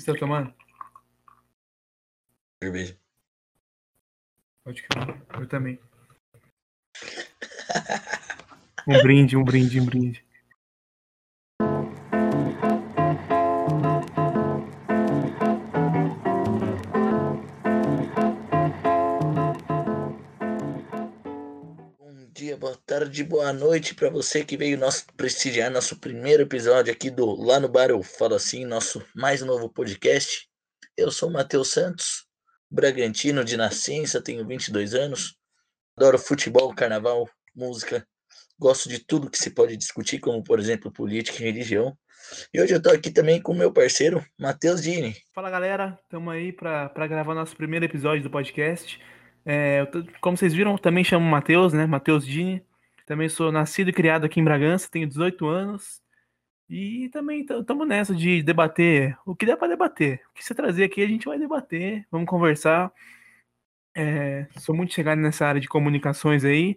Você tá tomando? Cerveja. Pode crer. Eu também. Um brinde, um brinde, um brinde. Boa tarde, boa noite para você que veio nosso, prestigiar nosso primeiro episódio aqui do Lá no Bar Eu Falo Assim, nosso mais novo podcast. Eu sou o Matheus Santos, Bragantino de nascença, tenho 22 anos, adoro futebol, carnaval, música, gosto de tudo que se pode discutir, como por exemplo política e religião. E hoje eu tô aqui também com o meu parceiro, Matheus Dini. Fala galera, estamos aí para gravar nosso primeiro episódio do podcast. É, como vocês viram, também chamo Matheus, né? Matheus Dini. Também sou nascido e criado aqui em Bragança, tenho 18 anos. E também estamos nessa de debater o que der para debater. O que você trazer aqui, a gente vai debater, vamos conversar. É, sou muito chegado nessa área de comunicações aí.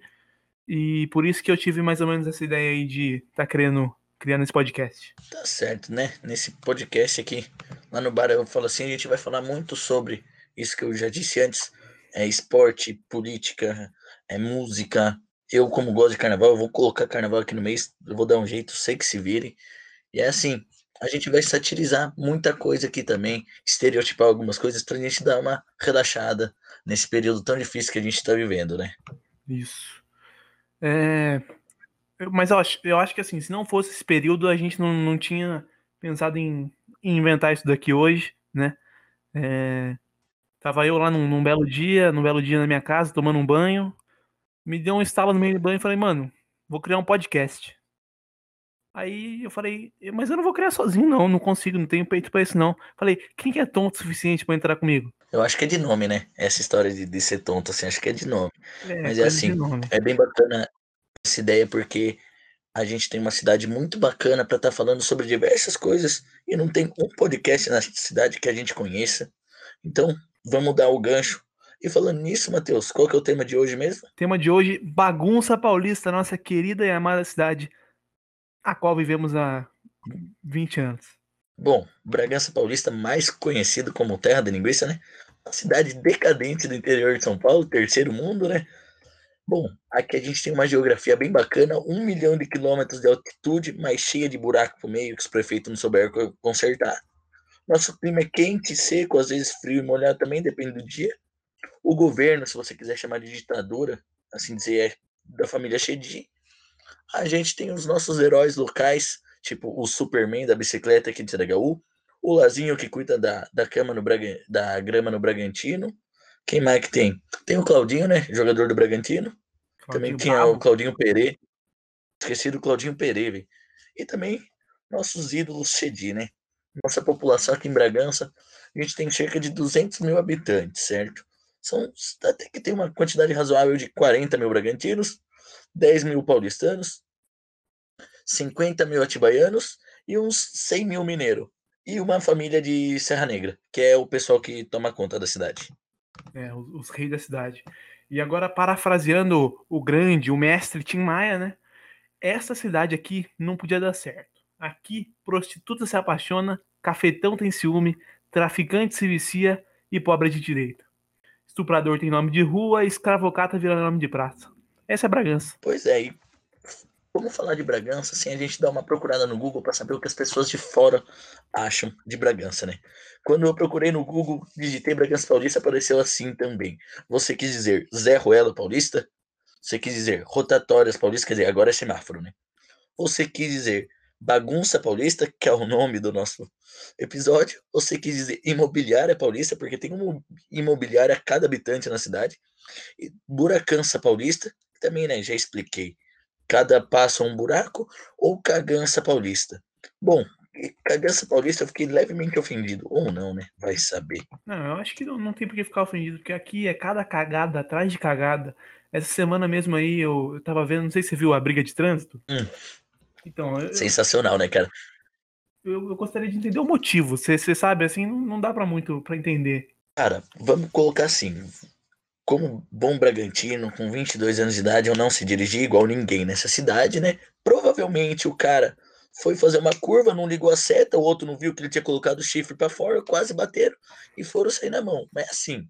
E por isso que eu tive mais ou menos essa ideia aí de estar querendo criando esse podcast. Tá certo, né? Nesse podcast aqui, lá no bar eu falo assim, a gente vai falar muito sobre isso que eu já disse antes, é esporte, política, é música. Eu, como gosto de carnaval, eu vou colocar carnaval aqui no mês, eu vou dar um jeito, sei que se vire. E é assim, a gente vai satirizar muita coisa aqui também, estereotipar algumas coisas pra gente dar uma relaxada nesse período tão difícil que a gente tá vivendo, né? Isso. É, mas eu acho, eu acho que assim, se não fosse esse período, a gente não, não tinha pensado em, em inventar isso daqui hoje, né? É, tava eu lá num, num belo dia, num belo dia na minha casa, tomando um banho. Me deu um estalo no meio do banho e falei, mano, vou criar um podcast. Aí eu falei, mas eu não vou criar sozinho, não, não consigo, não tenho peito pra isso, não. Falei, quem que é tonto o suficiente pra entrar comigo? Eu acho que é de nome, né? Essa história de, de ser tonto, assim, acho que é de nome. É, Mas é assim. É bem bacana essa ideia porque a gente tem uma cidade muito bacana para estar falando sobre diversas coisas e não tem um podcast na cidade que a gente conheça. Então, vamos dar o gancho. E falando nisso, Matheus, qual que é o tema de hoje mesmo? Tema de hoje: Bagunça Paulista, nossa querida e amada cidade, a qual vivemos há 20 anos. Bom, Bragança Paulista, mais conhecido como Terra da Linguiça, né? Uma cidade decadente do interior de São Paulo, terceiro mundo, né? Bom, aqui a gente tem uma geografia bem bacana, um milhão de quilômetros de altitude, mas cheia de buraco pro meio que os prefeitos não souberam co- consertar. Nosso clima é quente, seco, às vezes frio e molhado também, depende do dia. O governo, se você quiser chamar de ditadura, assim dizer, é da família Chedi. A gente tem os nossos heróis locais, tipo o Superman da bicicleta aqui de CDHU, o Lazinho que cuida da, da, cama no Braga, da grama no Bragantino. Quem mais que tem? Tem o Claudinho, né? Jogador do Bragantino. Também Claudinho tinha Brabo. o Claudinho Perê. Esqueci do Claudinho Perê, velho. E também nossos ídolos Chedi, né? Nossa população aqui em Bragança, a gente tem cerca de 200 mil habitantes, certo? São até que tem uma quantidade razoável de 40 mil bragantinos, 10 mil paulistanos, 50 mil atibaianos e uns 100 mil mineiros. E uma família de Serra Negra, que é o pessoal que toma conta da cidade. É, os, os reis da cidade. E agora, parafraseando o grande, o mestre Tim Maia, né? Essa cidade aqui não podia dar certo. Aqui, prostituta se apaixona, cafetão tem ciúme, traficante se vicia e pobre é de direito. Estuprador tem nome de rua, escravocata vira nome de praça. Essa é Bragança. Pois é, e vamos falar de Bragança, assim, a gente dá uma procurada no Google para saber o que as pessoas de fora acham de Bragança, né? Quando eu procurei no Google, digitei Bragança Paulista, apareceu assim também. Você quis dizer Zé Ruelo Paulista? Você quis dizer Rotatórias Paulista? Quer dizer, agora é semáforo, né? Você quis dizer Bagunça Paulista, que é o nome do nosso episódio? Você quis dizer Imobiliária Paulista, porque tem uma imobiliária a cada habitante na cidade? E Buracança Paulista, também, né, já expliquei. Cada passo é um buraco, ou Cagança Paulista. Bom, Cagança Paulista eu fiquei levemente ofendido. Ou não, né? Vai saber. Não, eu acho que não, não tem por que ficar ofendido, porque aqui é cada cagada atrás de cagada. Essa semana mesmo aí eu, eu tava vendo, não sei se você viu a briga de trânsito. Hum. Então, eu, Sensacional, né, cara? eu, eu gostaria de entender o motivo. Você sabe, assim, não, dá pra muito pra entender. Cara, vamos colocar assim. Como bom Bragantino, com 22 anos de idade, eu não se dirigi igual ninguém nessa cidade, né? Provavelmente o cara foi fazer uma curva, não ligou a seta, o outro não viu que ele tinha colocado o chifre para fora, quase bateram e foram sair na mão. Mas assim,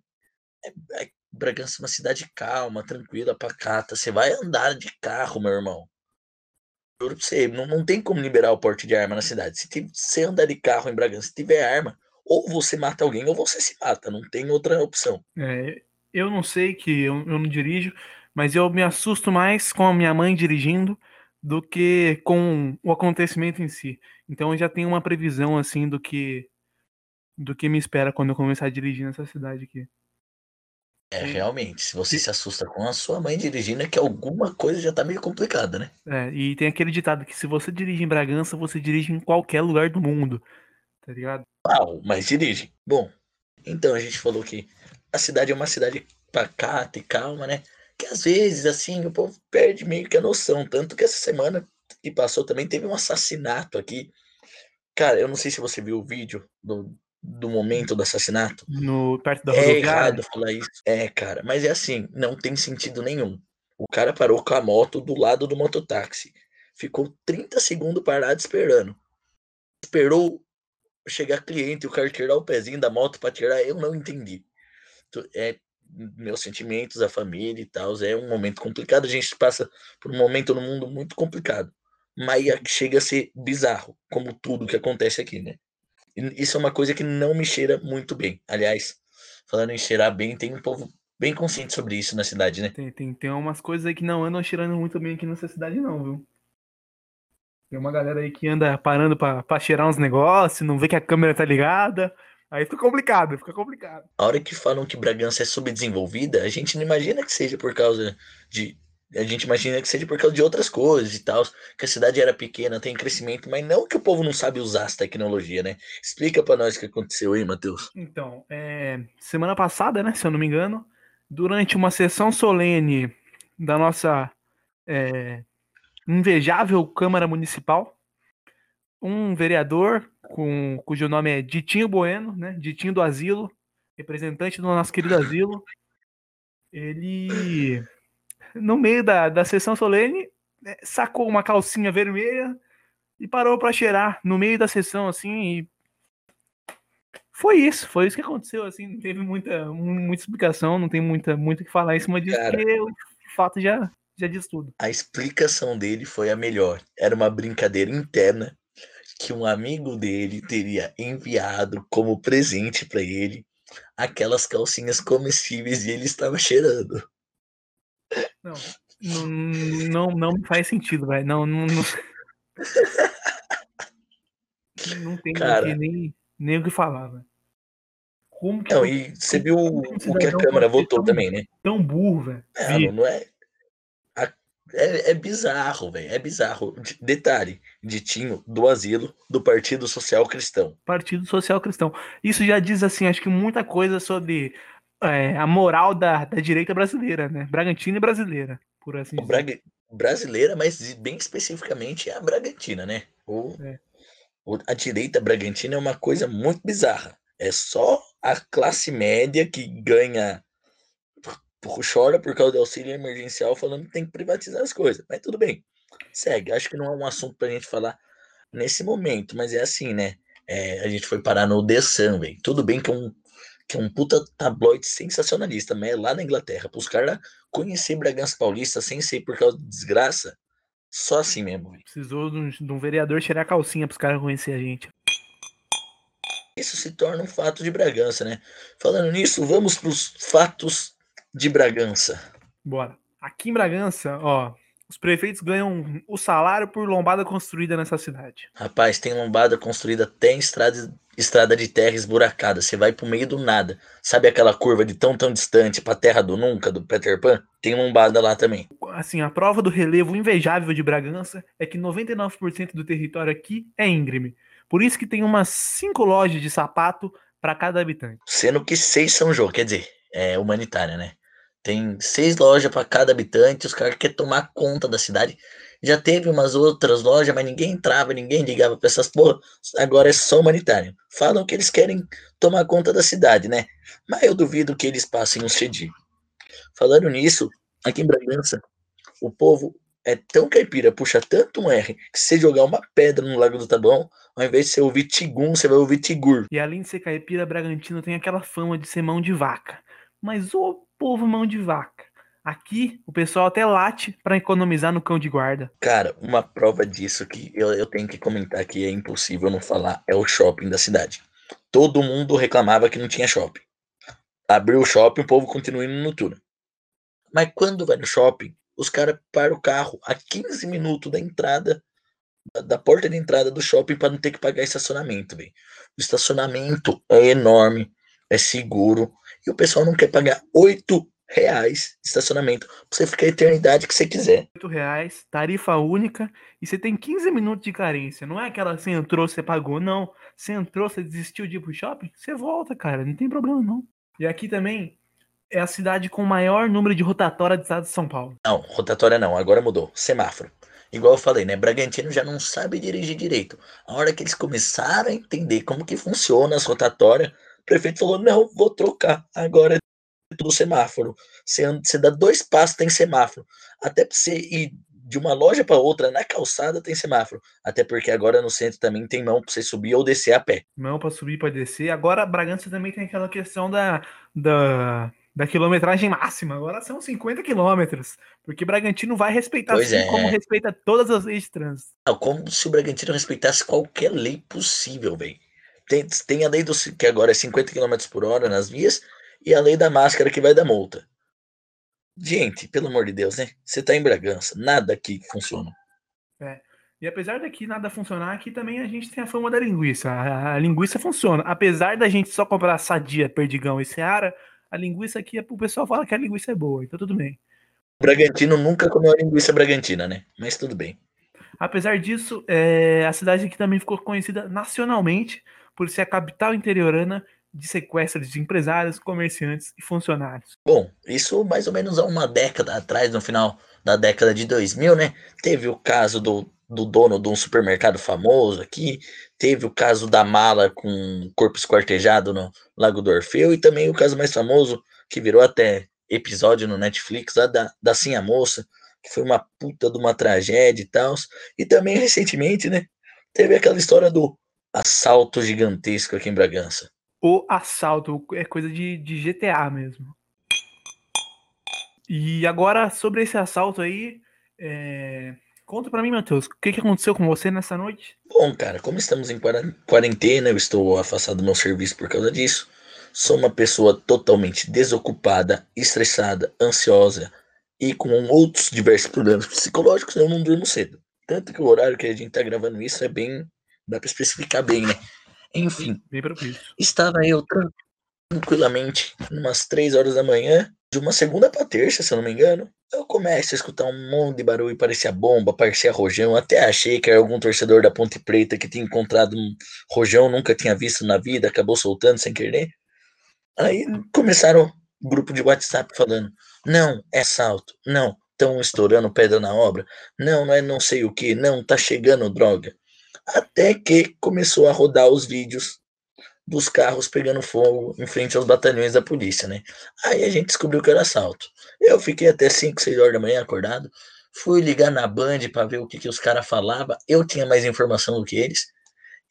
é, é, Bragança é uma cidade calma, tranquila, pacata. Você vai andar de carro, meu irmão. Juro pra você, não, não tem como liberar o porte de arma na cidade. Se você andar de carro em Bragança e tiver arma, ou você mata alguém ou você se mata. Não tem outra opção. É, eu não sei que eu, eu não dirijo, mas eu me assusto mais com a minha mãe dirigindo do que com o acontecimento em si. Então eu já tenho uma previsão assim do que do que me espera quando eu começar a dirigir nessa cidade aqui. É, realmente, se você se assusta com a sua mãe dirigindo, é que alguma coisa já tá meio complicada, né? É, e tem aquele ditado que se você dirige em Bragança, você dirige em qualquer lugar do mundo, tá ligado? Uau, mas dirige. Bom, então a gente falou que a cidade é uma cidade pacata e calma, né? Que às vezes, assim, o povo perde meio que a noção. Tanto que essa semana que passou também teve um assassinato aqui. Cara, eu não sei se você viu o vídeo do, do momento do assassinato. No, perto da É rodoviária. errado falar isso. É, cara, mas é assim, não tem sentido nenhum. O cara parou com a moto do lado do mototáxi. Ficou 30 segundos parado esperando. Esperou chegar cliente e o cara tirar o pezinho da moto para tirar, eu não entendi. É meus sentimentos, a família e tal, é um momento complicado, a gente passa por um momento no mundo muito complicado. Mas é- chega a ser bizarro, como tudo que acontece aqui, né? Isso é uma coisa que não me cheira muito bem. Aliás, falando em cheirar bem, tem um povo bem consciente sobre isso na cidade, né? Tem, tem, tem umas coisas aí que não andam cheirando muito bem aqui nessa cidade, não, viu? Tem uma galera aí que anda parando pra, pra cheirar uns negócios, não vê que a câmera tá ligada. Aí fica complicado, fica complicado. A hora que falam que Bragança é subdesenvolvida, a gente não imagina que seja por causa de. A gente imagina que seja por causa de outras coisas e tal, que a cidade era pequena, tem crescimento, mas não que o povo não sabe usar essa tecnologia, né? Explica pra nós o que aconteceu aí, Matheus. Então, é, semana passada, né, se eu não me engano, durante uma sessão solene da nossa é, invejável Câmara Municipal, um vereador com, cujo nome é Ditinho Bueno, né, Ditinho do Asilo, representante do nosso querido asilo, ele, no meio da, da sessão solene, né, sacou uma calcinha vermelha e parou para cheirar no meio da sessão, assim, e foi isso, foi isso que aconteceu, assim, não teve muita, muita explicação, não tem muita, muito o que falar em cima disso, Cara. porque o fato já, já diz tudo. A explicação dele foi a melhor. Era uma brincadeira interna que um amigo dele teria enviado como presente pra ele aquelas calcinhas comestíveis e ele estava cheirando. Não, não, não, não me faz sentido, velho, não, não, não... não tem Cara. nem, nem o que falar, velho. Como que Não, e você viu o, o que a Câmara votou tão- também, né? tão burro, velho? Não, Vi. não é. a- É, é bizarro, velho. É bizarro. De- Detalhe: Ditinho do asilo do Partido Social Cristão. Partido Social Cristão. Isso já diz, assim, acho que muita coisa sobre é, a moral da, da direita brasileira, né? Bragantina e brasileira, por assim dizer. Braga- brasileira, mas bem especificamente a Bragantina, né? O, É. o- a direita Bragantina é uma coisa muito bizarra. É só a classe média que ganha, chora por causa do auxílio emergencial, falando que tem que privatizar as coisas. Mas tudo bem, segue. Acho que não é um assunto pra gente falar nesse momento, mas é assim, né? É, a gente foi parar no The Sun, velho. Tudo bem que é um, que é um puta tabloide sensacionalista, mas é lá na Inglaterra. Para os caras conhecer Bragança Paulista sem ser por causa de desgraça, só assim mesmo, velho. Precisou de um, de um vereador cheirar a calcinha pros caras conhecer a gente. Isso se torna um fato de Bragança, né? Falando nisso, vamos para os fatos de Bragança. Bora. Aqui em Bragança, ó, os prefeitos ganham o salário por lombada construída nessa cidade. Rapaz, tem lombada construída até em estrada, estrada de terra esburacada. Você vai pro meio do nada. Sabe aquela curva de tão tão distante pra terra do nunca, do Peter Pan? Tem lombada lá também. Assim, a prova do relevo invejável de Bragança é que 99% do território aqui é íngreme. Por isso que tem umas cinco lojas de sapato para cada habitante. Sendo que seis São João, quer dizer, é humanitária, né? Tem seis lojas para cada habitante, os caras querem tomar conta da cidade. Já teve umas outras lojas, mas ninguém entrava, ninguém ligava pra essas porra. Agora é só humanitário. Falam que eles querem tomar conta da cidade, né? Mas eu duvido que eles passem um CD. Falando nisso, aqui em Bragança, o povo é tão caipira, puxa tanto um R, que se jogar uma pedra no Lago do Taboão, ao invés de você ouvir Tigum, você vai ouvir Tigur. E além de ser caipira, Bragantino tem aquela fama de ser mão de vaca. Mas o povo mão de vaca. Aqui, o pessoal até late para economizar no cão de guarda. Cara, uma prova disso que eu, eu tenho que comentar que é impossível não falar é o shopping da cidade. Todo mundo reclamava que não tinha shopping. Abriu o shopping, o povo continua indo no turno. Mas quando vai no shopping, os caras param o carro a 15 minutos da entrada, da, porta de entrada do shopping para não ter que pagar estacionamento, velho. O estacionamento é enorme, é seguro, e o pessoal não quer pagar 8 reais de estacionamento pra você ficar a eternidade que você quiser. 8 reais, tarifa única, e você tem 15 minutos de carência. Não é aquela você entrou, você pagou, não. Você entrou, você desistiu de ir pro shopping, você volta, cara, não tem problema não. E aqui também é a cidade com o maior número de rotatória do estado de São Paulo. Não, rotatória não, agora mudou. Semáforo. Igual eu falei, né? Bragantino já não sabe dirigir direito. A hora que eles começaram a entender como que funciona as rotatórias, o prefeito falou: não, vou trocar. Agora é tudo semáforo. Você, anda, você dá dois passos, tem semáforo. Até pra você ir de uma loja para outra na calçada tem semáforo. Até porque agora no centro também tem mão para você subir ou descer a pé. Mão para subir, para descer. Agora Bragança também tem aquela questão da, da, da quilometragem máxima. Agora são 50 quilômetros. Porque Bragantino vai respeitar Pois assim é. como respeita todas as leis de trânsito. Não, como se o Bragantino respeitasse qualquer lei possível, velho. Tem, tem a lei do que agora é 50 km por hora nas vias e a lei da máscara que vai dar multa. Gente, pelo amor de Deus, né? Você tá em Bragança, nada aqui funciona. E apesar daqui nada funcionar, aqui também a gente tem a fama da linguiça. A, a linguiça funciona. Apesar da gente só comprar sadia, perdigão e seara, a linguiça aqui, o pessoal fala que a linguiça é boa, então tudo bem. O Bragantino nunca comeu a linguiça bragantina, né? Mas tudo bem. Apesar disso, é, a cidade aqui também ficou conhecida nacionalmente por ser a capital interiorana de sequestros de empresários, comerciantes e funcionários. Bom, isso mais ou menos há uma década atrás, no final da década de 2000, né? Teve o caso do, do dono de um supermercado famoso aqui, teve o caso da mala com corpo esquartejado no Lago do Orfeu e também o caso mais famoso, que virou até episódio no Netflix, lá da, da Sim a Moça, que foi uma puta de uma tragédia e tal. E também recentemente, né? Teve aquela história do assalto gigantesco aqui em Bragança. O assalto é coisa de, de GTA mesmo. E agora, sobre esse assalto aí, é, conta pra mim, Matheus, o que, que aconteceu com você nessa noite? Bom, cara, como estamos em quaren- quarentena, eu estou afastado do meu serviço por causa disso. Sou uma pessoa totalmente desocupada, estressada, ansiosa e com outros diversos problemas psicológicos, eu não durmo cedo. Tanto que o horário que a gente tá gravando isso é bem. Dá pra especificar bem, né? Enfim, Bem estava eu tran- tranquilamente, umas 3 horas da manhã, de uma segunda pra terça, se eu não me engano. Eu começo a escutar um monte de barulho, parecia bomba, parecia rojão. Até achei que era algum torcedor da Ponte Preta que tinha encontrado um rojão, nunca tinha visto na vida, acabou soltando sem querer. Aí começaram um grupo de WhatsApp falando: não, é assalto, não, estão estourando pedra na obra, não, não é não sei o que, não, tá chegando droga. Até que começou a rodar os vídeos dos carros pegando fogo em frente aos batalhões da polícia, né? Aí a gente descobriu que era assalto. Eu fiquei até 5, 6 horas da manhã acordado, fui ligar na Band para ver o que, que os caras falavam, eu tinha mais informação do que eles.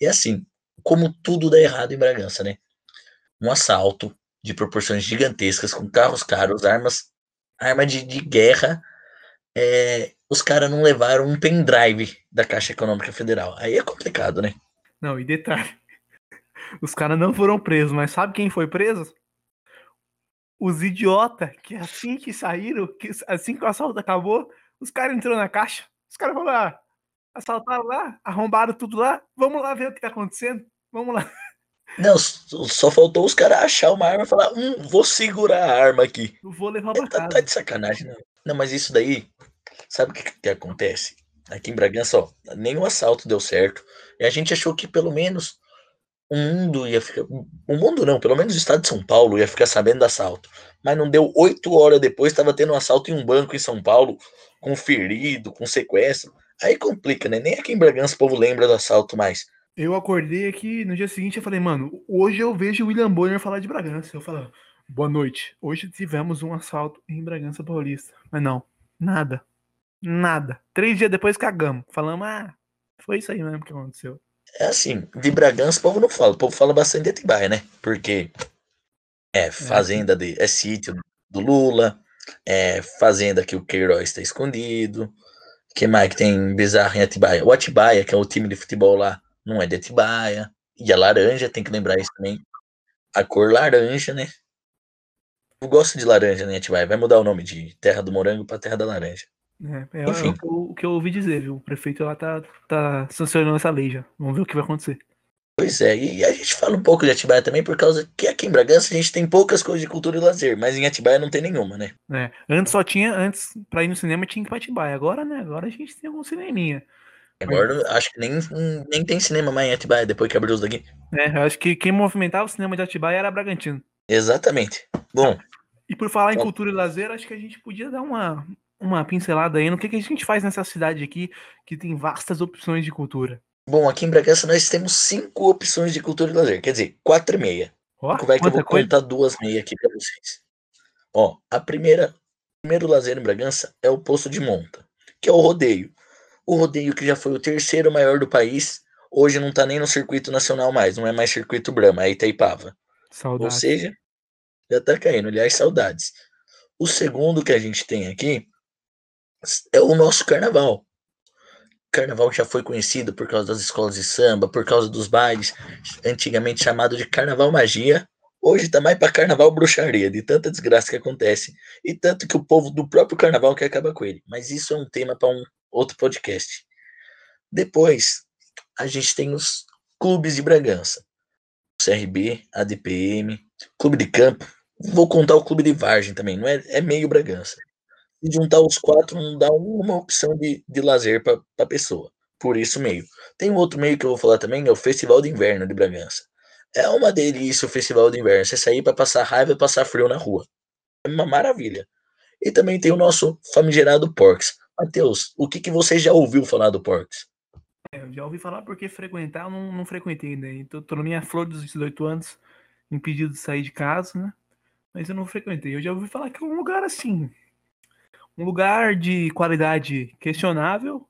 E assim, como tudo dá errado em Bragança, né? Um assalto de proporções gigantescas, com carros caros, armas, arma de, de guerra. é, os caras não levaram um pendrive da Caixa Econômica Federal. Aí é complicado, né? Não, e detalhe. Os caras não foram presos, mas sabe quem foi preso? Os idiota que assim que saíram, que assim que o assalto acabou, os caras entrou na caixa. Os caras falaram, ah, assaltaram lá, arrombaram tudo lá, vamos lá ver o que tá acontecendo. Vamos lá. Não, só faltou os caras achar uma arma e falar, hum, vou segurar a arma aqui. Eu vou levar É, pra tá, tá casa. de sacanagem, não. Não, mas isso daí, sabe o que, que acontece? Aqui em Bragança, ó, nenhum assalto deu certo. E a gente achou que pelo menos o mundo ia ficar. O mundo não, pelo menos o estado de São Paulo ia ficar sabendo do assalto. Mas não deu oito horas depois, estava tendo um assalto em um banco em São Paulo, com ferido, com sequestro. Aí complica, né? Nem aqui em Bragança o povo lembra do assalto mais. Eu acordei aqui no dia seguinte eu falei, mano, hoje eu vejo o William Bonner falar de Bragança. Eu falei, boa noite. Hoje tivemos um assalto em Bragança Paulista. Mas não, nada. Nada. Três dias depois cagamos. Falamos, ah, foi isso aí mesmo que aconteceu. É assim, de Bragança o povo não fala. O povo fala bastante de Atibaia, né? Porque é fazenda de. É sítio do Lula. É fazenda que o Queiroz está escondido. que mais que tem bizarro em Atibaia? O Atibaia, que é o time de futebol lá, não é de Atibaia. E a laranja, tem que lembrar isso também. A cor laranja, né? Eu gosto de laranja, né, Atibaia? Vai mudar o nome de Terra do Morango para Terra da Laranja. É, é, Enfim. É o, que eu ouvi dizer, viu? O prefeito lá tá, tá sancionando essa lei já. Vamos ver o que vai acontecer. Pois é, e a gente fala um pouco de Atibaia também por causa que aqui em Bragança a gente tem poucas coisas de cultura e lazer, mas em Atibaia não tem nenhuma, né? É, antes só tinha, antes pra ir no cinema tinha que ir pra Atibaia, agora, né, agora a gente tem algum cineminha. Agora mas... acho que nem, nem tem cinema mais em Atibaia depois que abriu os daqui. É, acho que quem movimentava o cinema de Atibaia era Bragantino. Exatamente. Bom. E por falar em cultura e lazer, acho que a gente podia dar uma, uma pincelada aí no que, que a gente faz nessa cidade aqui que tem vastas opções de cultura. Bom, aqui em Bragança nós temos cinco opções de cultura e lazer, quer dizer, quatro e meia. Oh, vai que eu vou coisa? contar duas meia aqui para vocês. Ó, a primeira, o primeiro lazer em Bragança é o Poço de Monta, que é o rodeio. O rodeio que já foi o terceiro maior do país, hoje não tá nem no circuito nacional mais, não é mais circuito Brahma, é Itaipava. Saudades. Ou seja, já tá caindo, aliás, saudades. O segundo que a gente tem aqui é o nosso carnaval. Carnaval já foi conhecido por causa das escolas de samba, por causa dos bailes, antigamente chamado de Carnaval Magia. Hoje tá mais para Carnaval Bruxaria, de tanta desgraça que acontece e tanto que o povo do próprio Carnaval quer acabar com ele. Mas isso é um tema para um outro podcast. Depois, a gente tem os clubes de Bragança. CRB, ADPM, Clube de Campo. Vou contar o Clube de Vargem também, não é, é meio Bragança e juntar os quatro não dá uma opção de, de lazer para a pessoa. Por isso meio. Tem um outro meio que eu vou falar também, é o Festival de Inverno de Bragança. É uma delícia o Festival de Inverno. Você sair para passar raiva e passar frio na rua. É uma maravilha. E também tem o nosso famigerado Porks. Matheus, o que, que você já ouviu falar do Porks? É, eu já ouvi falar porque frequentar eu não, não frequentei ainda. Então, tô na minha flor dos 18 anos, impedido de sair de casa, né? Mas eu não frequentei. Eu já ouvi falar que é um lugar assim, um lugar de qualidade questionável,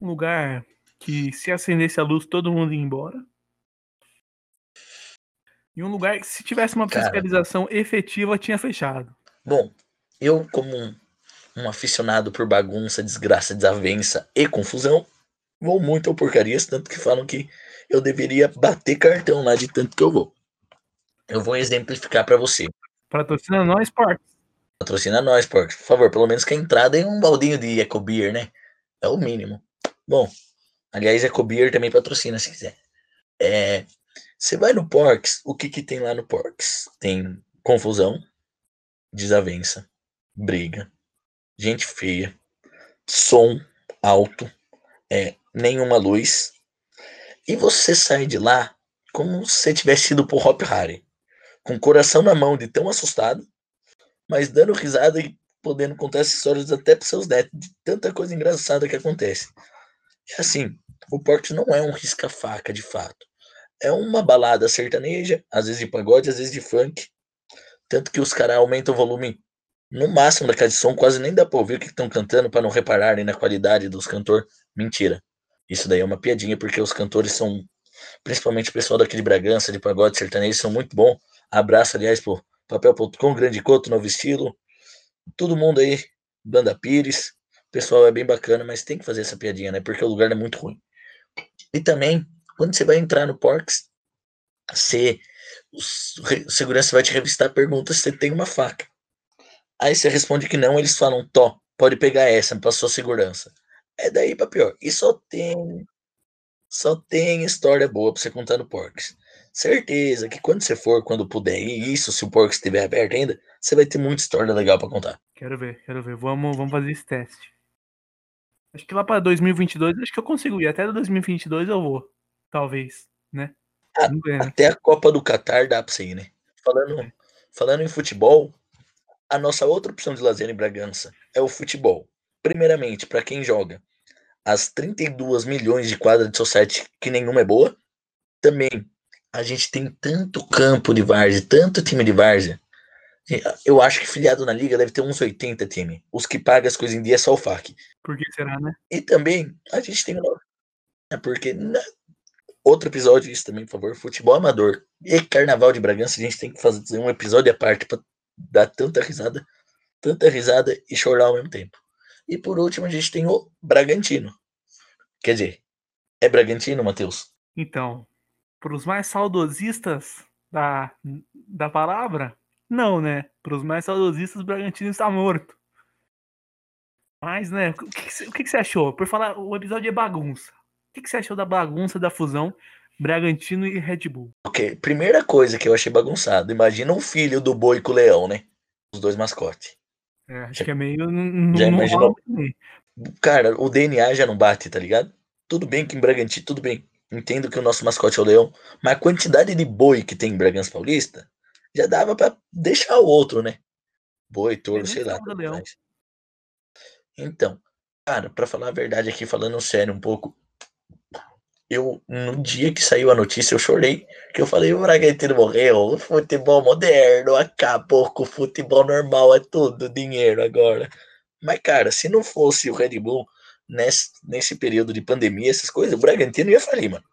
um lugar que se acendesse a luz todo mundo ia embora. E um lugar que se tivesse uma fiscalização Cara, efetiva tinha fechado. Bom, eu como um, um, aficionado por bagunça, desgraça, desavença e confusão, vou muito ao porcarias, tanto que falam que eu deveria bater cartão lá de tanto que eu vou. Eu vou exemplificar para você. Patrocina nós, Porcos. Patrocina nós, por favor. Pelo menos que a entrada é um baldinho de Ecobeer, né? É o mínimo. Bom, aliás, Ecobeer também patrocina se quiser. É, você vai no Porks, o que que tem lá no Porks? Tem confusão, desavença, briga, gente feia, som alto, é, nenhuma luz. E você sai de lá como se tivesse ido pro Hop Harry, com o coração na mão de tão assustado mas dando risada e podendo contar essas histórias até para seus netos, de tanta coisa engraçada que acontece. E assim, o Porto não é um risca-faca de fato. É uma balada sertaneja, às vezes de pagode, às vezes de funk. Tanto que os caras aumentam o volume no máximo da caixa de som, quase nem dá pra ouvir o que estão cantando para não repararem na qualidade dos cantores. Mentira. Isso daí é uma piadinha, porque os cantores são, principalmente o pessoal daqui de Bragança, de pagode sertanejo, são muito bom. Abraço, aliás, por papel.com, Grande Coto, Novo Estilo, todo mundo aí, Banda Pires, o pessoal é bem bacana, mas tem que fazer essa piadinha, né? Porque o lugar é muito ruim. E também, quando você vai entrar no Porks, você, o segurança vai te revistar perguntas se você tem uma faca. Aí você responde que não, eles falam, Tó, pode pegar essa sua segurança. É daí para pior. E só tem só tem história boa para você contar no Porks certeza que quando você for, quando puder ir, isso, se o porco estiver aberto ainda, você vai ter muita história legal para contar. Quero ver, quero ver. Vamos, vamos fazer esse teste. Acho que lá para 2022, acho que eu consigo ir. Até 2022 eu vou. Talvez, né? Ah, né? Até a Copa do Catar dá pra você ir, né? Falando, é. falando em futebol, a nossa outra opção de lazer em Bragança é o futebol. Primeiramente, para quem joga as 32 milhões de quadras de society, que nenhuma é boa. Também a gente tem tanto campo de várzea, tanto time de várzea, Eu acho que filiado na liga deve ter uns 80 time. Os que pagam as coisas em dia é só o FAC. Por que será, né? E também a gente tem é porque na... outro episódio isso também, por favor, futebol amador e carnaval de Bragança, a gente tem que fazer um episódio à parte para dar tanta risada, tanta risada e chorar ao mesmo tempo. E por último, a gente tem o Bragantino. Quer dizer, é Bragantino, Matheus? Então, para os mais saudosistas da, da palavra, não, né? Para os mais saudosistas, o Bragantino está morto. Mas, né, o que, o que, você achou? Por falar, o episódio é bagunça. O que, você achou da bagunça da fusão Bragantino e Red Bull? Ok, primeira coisa que eu achei bagunçado. Imagina um filho do boi com o leão, né? Os dois mascotes. É, acho já, que é meio. já imaginou? Cara, o DNA já não bate, tá ligado? Tudo bem que em Bragantino, tudo bem. Entendo que o nosso mascote é o leão, mas a quantidade de boi que tem em Bragança Paulista já dava para deixar o outro, né? Boi, touro, sei lá. Então, cara, para falar a verdade aqui, falando sério um pouco, eu no dia que saiu a notícia eu chorei, que eu falei, o Bragantino morreu, o futebol moderno acabou com o futebol normal, é tudo dinheiro agora. Mas cara, se não fosse o Red Bull nesse, nesse período de pandemia, essas coisas, o Bragantino ia falir, mano.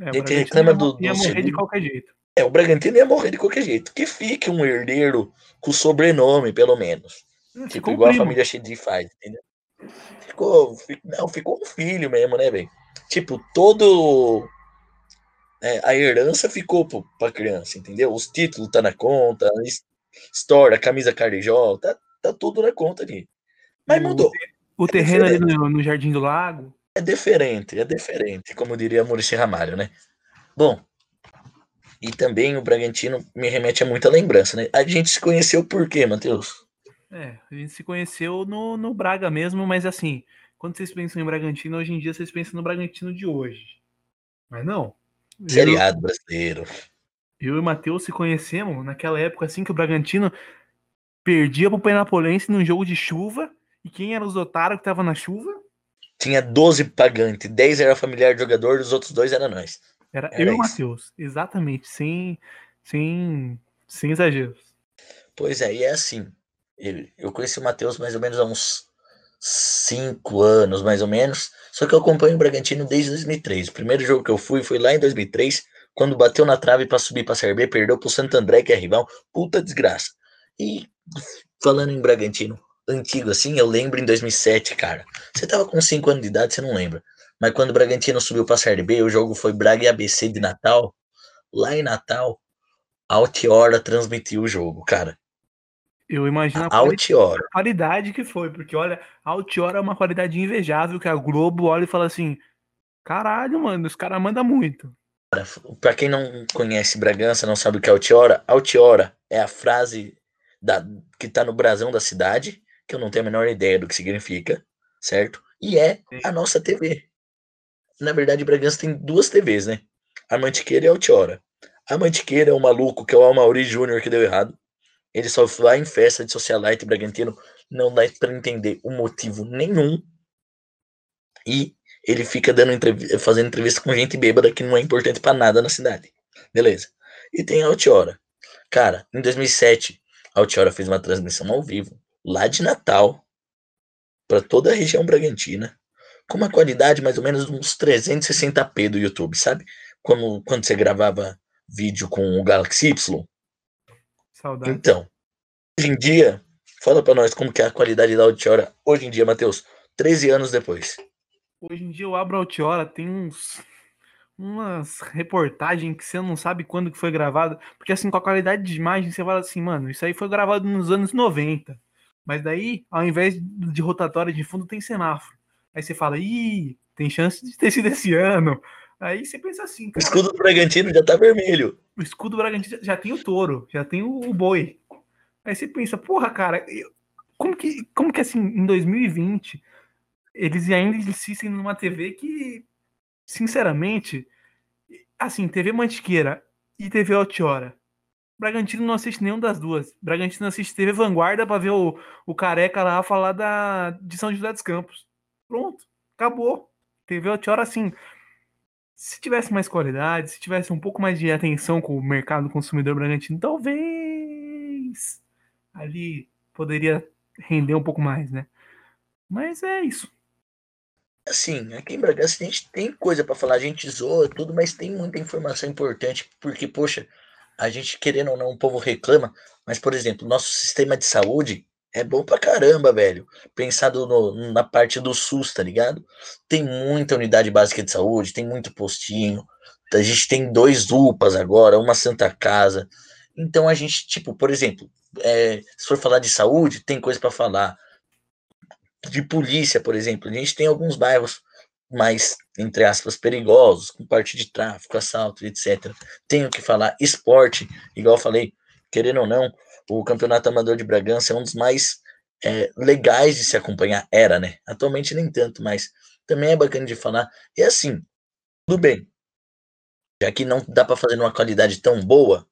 É, a gente reclama ia, do, do ia morrer segundo. de qualquer jeito. É, o Bragantino ia morrer de qualquer jeito. Que fique um herdeiro com sobrenome, pelo menos. Hum, tipo, igual primo. a família Shedi faz, entendeu? Ficou, não, ficou um filho mesmo, né, velho? Tipo, todo. É, a herança ficou pra criança, entendeu? Os títulos tá na conta, história, camisa carijó, tá, tá tudo na conta ali. Mas mudou. O, é terreno ali no, no, Jardim do Lago. É diferente, é diferente, como diria Maurício Ramalho, né? Bom, e também o Bragantino me remete a muita lembrança, né? A gente se conheceu por quê, Matheus? É, a gente se conheceu no, no Braga mesmo, mas assim, quando vocês pensam em Bragantino, hoje em dia vocês pensam no Bragantino de hoje. Mas não. Seriado brasileiro. Eu e o Matheus se conhecemos naquela época assim que o Bragantino perdia pro Penapolense num jogo de chuva. E quem eram os otários que estavam na chuva? Tinha 12 pagantes, 10 era familiar do jogador, os outros dois eram nós. Era, era eu e o Matheus, exatamente, sem, sem, sem exageros. Pois é, e é assim. Eu conheci o Matheus mais ou menos há uns 5 anos, mais ou menos. Só que eu acompanho o Bragantino desde 2003. O primeiro jogo que eu fui foi lá em 2003, quando bateu na trave para subir para a Série B, perdeu pro Santo André, que é rival. Puta desgraça. E falando em Bragantino, antigo assim, eu lembro em 2007, cara. Você tava com 5 anos de idade, você não lembra. Mas quando o Bragantino subiu para a Série B, o jogo foi Braga e ABC de Natal. Lá em Natal, a Altiora transmitiu o jogo, cara. Eu imagino a, a Altiora. qualidade que foi, porque olha, a Altiora é uma qualidade invejável que a Globo olha e fala assim: caralho, mano, os caras mandam muito. Para quem não conhece Bragança, não sabe o que é Altiora, Altiora é a frase da, que tá no brasão da cidade, que eu não tenho a menor ideia do que significa, certo? E é a nossa TV na verdade, Bragança tem duas TVs, né? A Mantiqueira e a Altiora. A Mantiqueira é um maluco que é o Amaury Júnior que deu errado. Ele só vai em festa de socialite Bragantino, não dá para entender o motivo nenhum. E ele fica dando entrev fazendo entrevista com gente bêbada que não é importante para nada na cidade. Beleza. E tem a Altiora. Cara, em 2007, a Altiora fez uma transmissão ao vivo, lá de Natal, para toda a região Bragantina com uma qualidade mais ou menos de uns 360p do YouTube, sabe? Como quando você gravava vídeo com o Galaxy Y. Saudade. Então, hoje em dia, fala para nós como que é a qualidade da Autiora hoje em dia, Matheus, 13 anos depois. Hoje em dia eu abro a Autiora, tem uns umas reportagens que você não sabe quando que foi gravado, porque assim, com a qualidade de imagem, você fala assim, mano, isso aí foi gravado nos anos 90. Mas daí, ao invés de rotatória de fundo, tem semáforo. Aí você fala, ih, tem chance de ter sido esse ano. Aí você pensa assim. Cara, o escudo do Bragantino já tá vermelho. O escudo do Bragantino já tem o touro, já tem o, o boi. Aí você pensa, porra, cara, eu, como, que, como que assim, em 2020, eles ainda insistem numa TV que, sinceramente, assim, TV Mantiqueira e TV Altiora. Bragantino não assiste nenhum das duas. Bragantino assiste TV Vanguarda para ver o, o careca lá falar da, de São José dos Campos. Pronto, acabou. TV Altiora, assim, se tivesse mais qualidade, se tivesse um pouco mais de atenção com o mercado consumidor bragantino, talvez ali poderia render um pouco mais, né? Mas é isso. Assim, aqui em Bragança a gente tem coisa para falar, a gente zoa tudo, mas tem muita informação importante, porque, poxa, a gente querendo ou não, o povo reclama, mas, por exemplo, nosso sistema de saúde é bom pra caramba, velho. Pensado no, na parte do SUS, tá ligado? Tem muita unidade básica de saúde, tem muito postinho. A gente tem dois UPAs agora, uma Santa Casa. Então a gente, tipo, por exemplo, é, se for falar de saúde, tem coisa para falar. De polícia, por exemplo, a gente tem alguns bairros mais, entre aspas, perigosos, com parte de tráfico, assalto, etc. Tenho que falar esporte, igual falei, querendo ou não, o Campeonato Amador de Bragança é um dos mais é, legais de se acompanhar. Era, né? Atualmente nem tanto, mas também é bacana de falar. E assim, tudo bem. Já que não dá para fazer numa qualidade tão boa,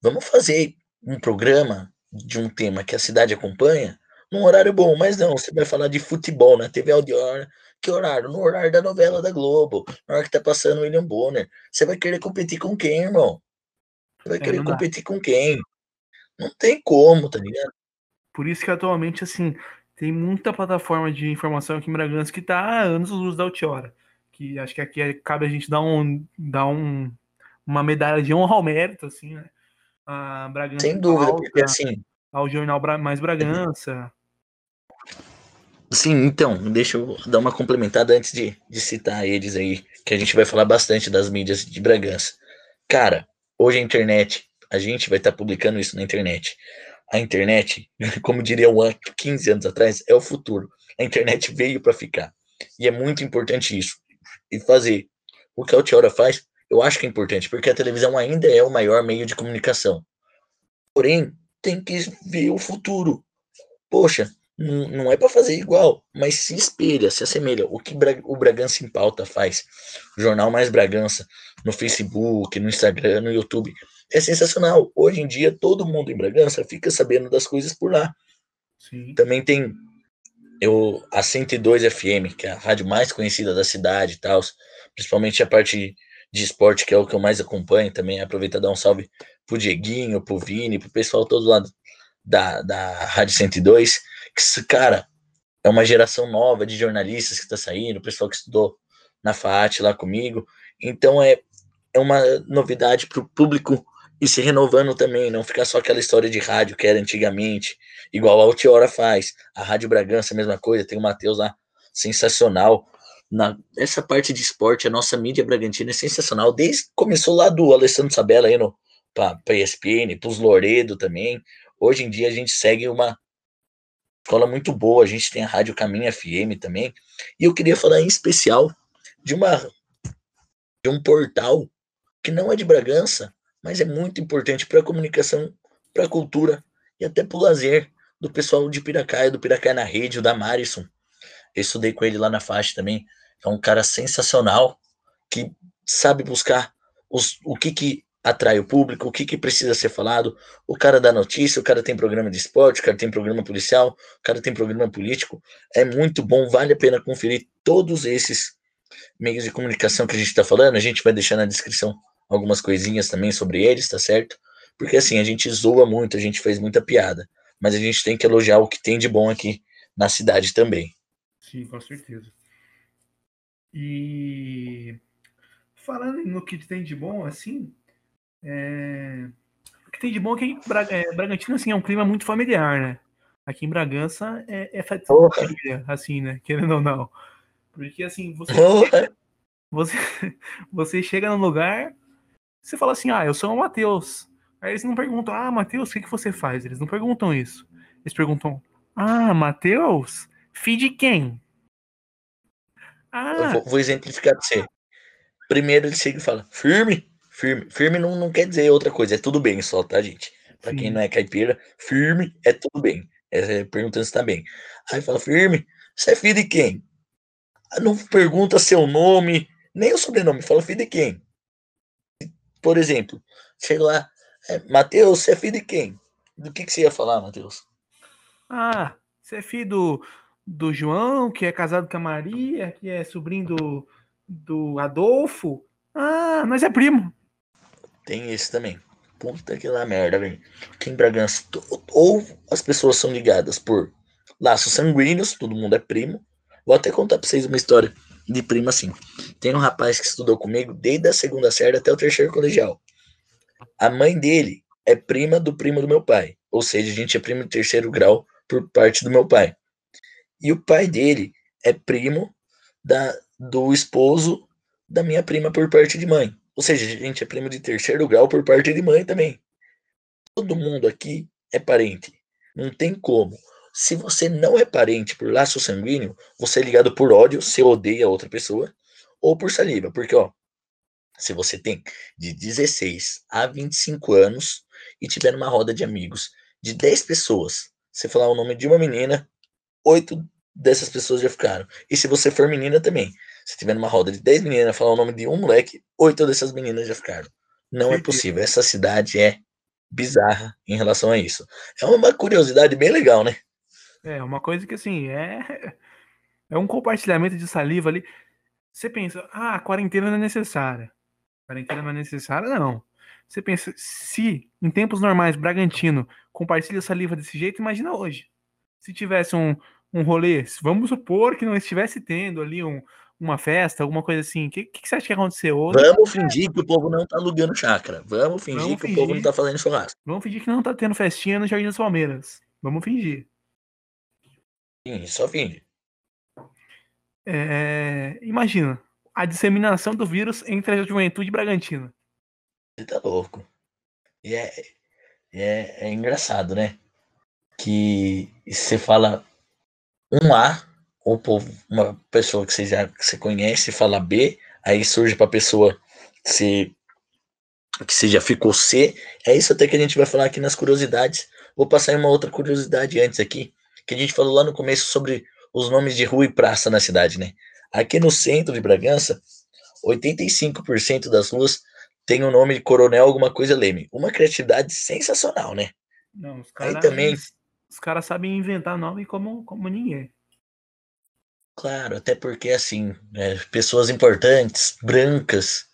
vamos fazer um programa de um tema que a cidade acompanha num horário bom, mas não, você vai falar de futebol na TV Audiora, que horário? No horário da novela da Globo, na hora que tá passando o William Bonner. Você vai querer competir com quem, irmão? Você vai é, querer competir com quem? Não tem como, tá ligado? Por isso que atualmente, assim, tem muita plataforma de informação aqui em Bragança que tá há anos luz da Altiora. Que acho que aqui é, cabe a gente dar um, dar um uma medalha de honra ao mérito, assim, né? A Bragança Sem dúvida, alta, porque assim. Ao Jornal Mais Bragança. Sim, então, deixa eu dar uma complementada antes de, de citar eles aí, que a gente vai falar bastante das mídias de Bragança. Cara, hoje a internet, a gente vai estar tá publicando isso na internet. A internet, como diria o 15 anos atrás, é o futuro. A internet veio para ficar. E é muito importante isso. E fazer o que a Altiora faz, eu acho que é importante, porque a televisão ainda é o maior meio de comunicação. Porém, tem que ver o futuro. Poxa, não é para fazer igual, mas se espelha, se assemelha. O que o Bragança em Pauta faz, o Jornal Mais Bragança, no Facebook, no Instagram, no YouTube, é sensacional. Hoje em dia, todo mundo em Bragança fica sabendo das coisas por lá. Sim. Também tem eu, a 102 FM, que é a rádio mais conhecida da cidade e tal, principalmente a parte de esporte, que é o que eu mais acompanho também. Aproveita dar um salve pro Dieguinho, pro Vini, pro pessoal todo lá da, da Rádio 102 que, cara, é uma geração nova de jornalistas que está saindo, o pessoal que estudou na FAT lá comigo. Então é, é uma novidade para o público e se renovando também, não ficar só aquela história de rádio que era antigamente, igual a Altiora faz. A Rádio Bragança, a mesma coisa, tem o Matheus lá, sensacional. Na, essa parte de esporte, a nossa mídia Bragantina é sensacional, desde começou lá do Alessandro Sabella aí no para ESPN, para os Loredo também. Hoje em dia a gente segue uma escola muito boa. A gente tem a Rádio Caminho FM também. E eu queria falar em especial de uma de um portal que não é de Bragança, mas é muito importante para a comunicação, para a cultura e até para o lazer do pessoal de Piracaia, do Piracaia na Rede, o da Marison. Eu estudei com ele lá na faixa também. É um cara sensacional que sabe buscar os, o que, que atrai o público, o que, que precisa ser falado. O cara dá notícia, o cara tem programa de esporte, o cara tem programa policial, o cara tem programa político. É muito bom, vale a pena conferir todos esses meios de comunicação que a gente está falando. A gente vai deixar na descrição algumas coisinhas também sobre eles, tá certo? Porque assim, a gente zoa muito, a gente fez muita piada, mas a gente tem que elogiar o que tem de bom aqui na cidade também. Sim, com certeza. E falando no que tem de bom, assim, é... O que tem de bom é que Bra... é, Bragantino assim, é um clima muito familiar, né? Aqui em Bragança é, é família, assim, né? Querendo ou não. Porque assim, você, chega, você, você chega no lugar, você fala assim, ah, eu sou o Matheus. Aí eles não perguntam, ah, Matheus, o que, que você faz? Eles não perguntam isso. Eles perguntam, ah, Matheus, filho de quem? Ah. Eu vou, vou exemplificar pra você. Primeiro ele chega e fala, firme. Firme, firme não, não quer dizer outra coisa, é tudo bem só, tá, gente? Pra Sim. quem não é caipira, firme é tudo bem. É, perguntando se tá bem. Aí fala, firme, você é filho de quem? Ah, não pergunta seu nome, nem o sobrenome, fala filho de quem? Por exemplo, chega lá, é, Matheus, você é filho de quem? Do que, que você ia falar, Matheus? Ah, você é filho do, do João, que é casado com a Maria, que é sobrinho do, do Adolfo. Ah, nós é primo. Tem esse também. Puta que lá merda, velho. Aqui em Bragança, ou as pessoas são ligadas por laços sanguíneos, todo mundo é primo. Vou até contar pra vocês uma história de primo assim. Tem um rapaz que estudou comigo desde a segunda série até o terceiro colegial. A mãe dele é prima do primo do meu pai. Ou seja, a gente é primo de terceiro grau por parte do meu pai. E o pai dele é primo da, do esposo da minha prima por parte de mãe. Ou seja, a gente é primo de terceiro grau por parte de mãe também. Todo mundo aqui é parente. Não tem como. Se você não é parente por laço sanguíneo, você é ligado por ódio, você odeia outra pessoa, ou por saliva. Porque, ó, se você tem de 16 a 25 anos e tiver numa roda de amigos de 10 pessoas, você falar o nome de uma menina, oito dessas pessoas já ficaram. E se você for menina também, se tiver numa roda de 10 meninas falar o nome de um moleque, oito dessas meninas já ficaram. Não é possível. Essa cidade é bizarra em relação a isso. É uma curiosidade bem legal, né? É, uma coisa que assim, é. É um compartilhamento de saliva ali. Você pensa, ah, a quarentena não é necessária. Quarentena não é necessária, não. Você pensa, se em tempos normais Bragantino compartilha saliva desse jeito, imagina hoje. Se tivesse um, um rolê, vamos supor que não estivesse tendo ali um, uma festa, alguma coisa assim. O que, que, você acha que aconteceu hoje? Vamos fingir que o povo não tá alugando chácara. Vamos fingir Vamos que fingir. o povo não tá fazendo churrasco. Vamos fingir que não tá tendo festinha no Jardim das Palmeiras. Vamos fingir. Sim, só finge. É, imagina a disseminação do vírus entre a juventude bragantina. Você tá louco. E é, é, é engraçado, né? Que você fala um A, ou uma pessoa que você já que você conhece fala B, aí surge pra pessoa se que você já ficou C. É isso até que a gente vai falar aqui nas curiosidades. Vou passar em uma outra curiosidade antes aqui, que a gente falou lá no começo sobre os nomes de rua e praça na cidade, né? Aqui no centro de Bragança, 85% das ruas tem o nome de Coronel alguma coisa Leme. Uma criatividade sensacional, né? Não, os caras também os caras sabem inventar nome como, como ninguém. Claro, até porque assim, é, pessoas importantes, brancas,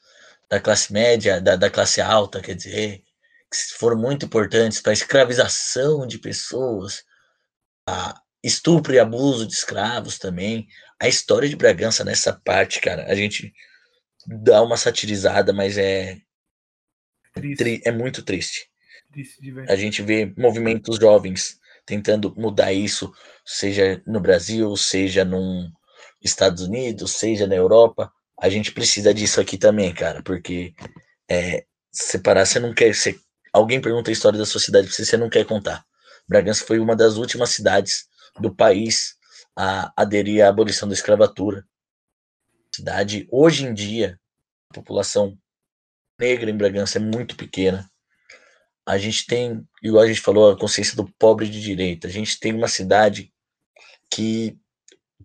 da classe média, da, da classe alta, quer dizer, que foram muito importantes para a escravização de pessoas, a estupro e abuso de escravos também. A história de Bragança nessa parte, cara, a gente dá uma satirizada, mas é triste. é muito triste. triste a gente vê movimentos jovens tentando mudar isso, seja no Brasil, seja nos Estados Unidos, seja na Europa. A gente precisa disso aqui também, cara, porque é, separar, você não quer. Você, alguém pergunta a história da sua cidade pra você, você não quer contar. Bragança foi uma das últimas cidades do país a aderir à abolição da escravatura. Cidade, hoje em dia, a população negra em Bragança é muito pequena a gente tem, igual a gente falou, a consciência do pobre de direita. A gente tem uma cidade que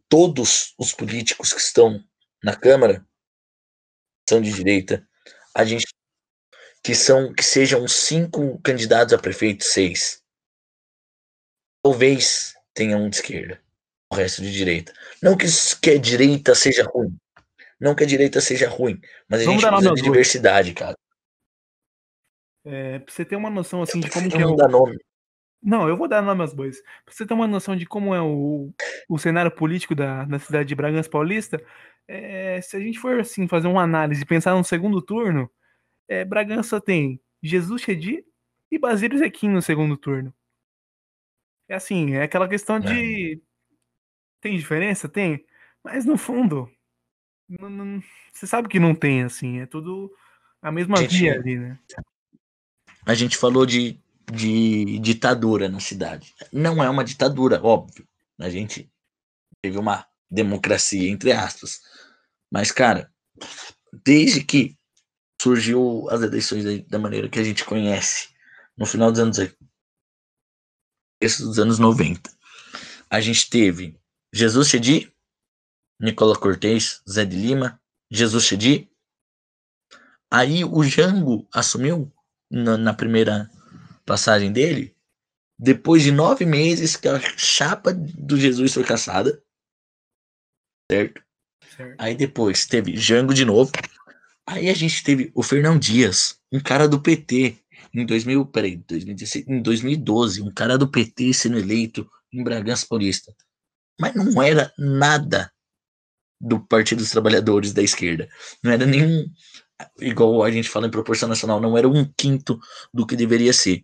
todos os políticos que estão na Câmara são de direita. A gente que são que sejam cinco candidatos a prefeito, seis. Talvez tenha um de esquerda, o resto de direita. Não que, que a direita seja ruim. Não que a direita seja ruim, mas a Vamos gente precisa de diversidade, cara. É, pra você ter uma noção assim de como que é o. Nome. Não, eu vou dar nome aos bois. Pra você ter uma noção de como é o, o cenário político da, da cidade de Bragança Paulista, é, se a gente for assim fazer uma análise e pensar no segundo turno, é, Bragança tem Jesus Chedi e Basílio Zequim no segundo turno. É assim, é aquela questão de. É. Tem diferença? Tem. Mas no fundo, não, não, você sabe que não tem, assim. É tudo a mesma gente, via ali, né? a gente falou de, de ditadura na cidade. Não é uma ditadura, óbvio. A gente teve uma democracia, entre aspas. Mas, cara, desde que surgiu as eleições da maneira que a gente conhece, no final dos anos esses dos anos 90, a gente teve Jesus Chedi, Nicola Cortez, Zé de Lima, Jesus Chedi. Aí o Jango assumiu na, na primeira passagem dele, depois de nove meses que a chapa do Jesus foi caçada, certo? certo? Aí depois teve Jango de novo. Aí a gente teve o Fernão Dias, um cara do PT, em 2000, peraí, 2016, em 2012, um cara do PT sendo eleito em Bragança Paulista. Mas não era nada do Partido dos Trabalhadores da esquerda. Não era nenhum, igual a gente fala em proporção nacional, não era um quinto do que deveria ser.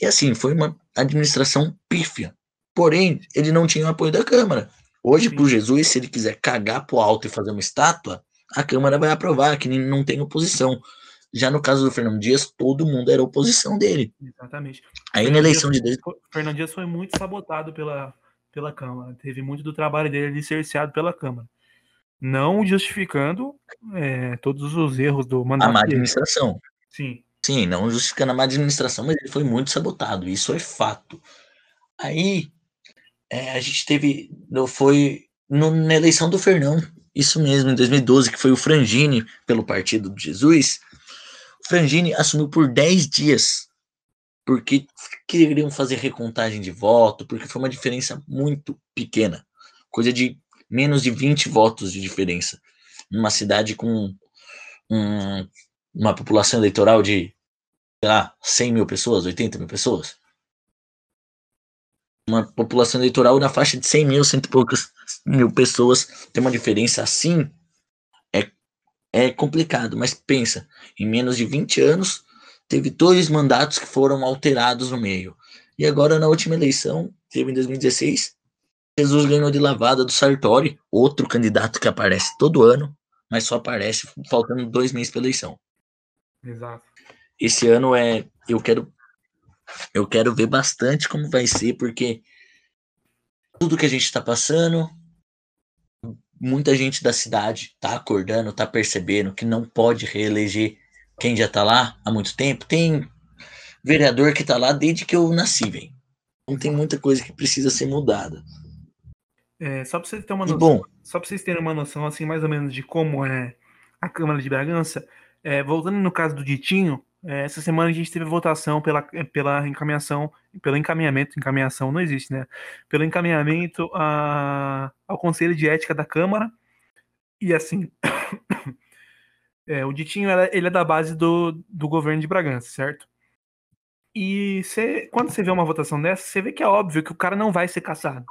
E assim, foi uma administração pífia. Porém, ele não tinha o apoio da Câmara. Hoje, para o Jesus, se ele quiser cagar pro alto e fazer uma estátua, a Câmara vai aprovar, que não tem oposição. Já no caso do Fernando Dias, todo mundo era oposição dele. Exatamente. Aí na eleição Dias, de. O Fernando Dias foi muito sabotado pela, pela Câmara. Teve muito do trabalho dele ali cerceado pela Câmara. Não justificando é, todos os erros do mandato. A má administração. Sim. Sim, não justificando a má administração, mas ele foi muito sabotado. Isso é fato. Aí é, a gente teve. Foi no, na eleição do Fernão, isso mesmo, em 2012, que foi o Frangini pelo Partido de Jesus. O Frangini assumiu por 10 dias, porque queriam fazer recontagem de voto, porque foi uma diferença muito pequena coisa de menos de 20 votos de diferença. Numa cidade com um, uma população eleitoral de, sei lá, 100 mil pessoas, 80 mil pessoas uma população eleitoral na faixa de 100 mil, cento e poucas mil pessoas, tem uma diferença assim, é, é complicado. Mas pensa, em menos de 20 anos, teve dois mandatos que foram alterados no meio. E agora, na última eleição, teve em 2016, Jesus ganhou de lavada do Sartori, outro candidato que aparece todo ano, mas só aparece faltando dois meses para eleição. Exato. Esse ano é. Eu quero eu quero ver bastante como vai ser, porque tudo que a gente está passando, muita gente da cidade tá acordando, tá percebendo que não pode reeleger quem já tá lá há muito tempo. Tem vereador que tá lá desde que eu nasci, velho. Não tem muita coisa que precisa ser mudada. É, só para vocês terem uma noção, bom, só para vocês terem uma noção assim mais ou menos de como é a Câmara de Bragança, é, voltando no caso do Ditinho, é, essa semana a gente teve votação pela, pela encaminhação, pelo encaminhamento, encaminhação não existe, né? Pelo encaminhamento a, ao Conselho de Ética da Câmara. E assim, é, o Ditinho ele é da base do, do governo de Bragança, certo? E cê, quando você vê uma votação dessa, você vê que é óbvio que o cara não vai ser caçado.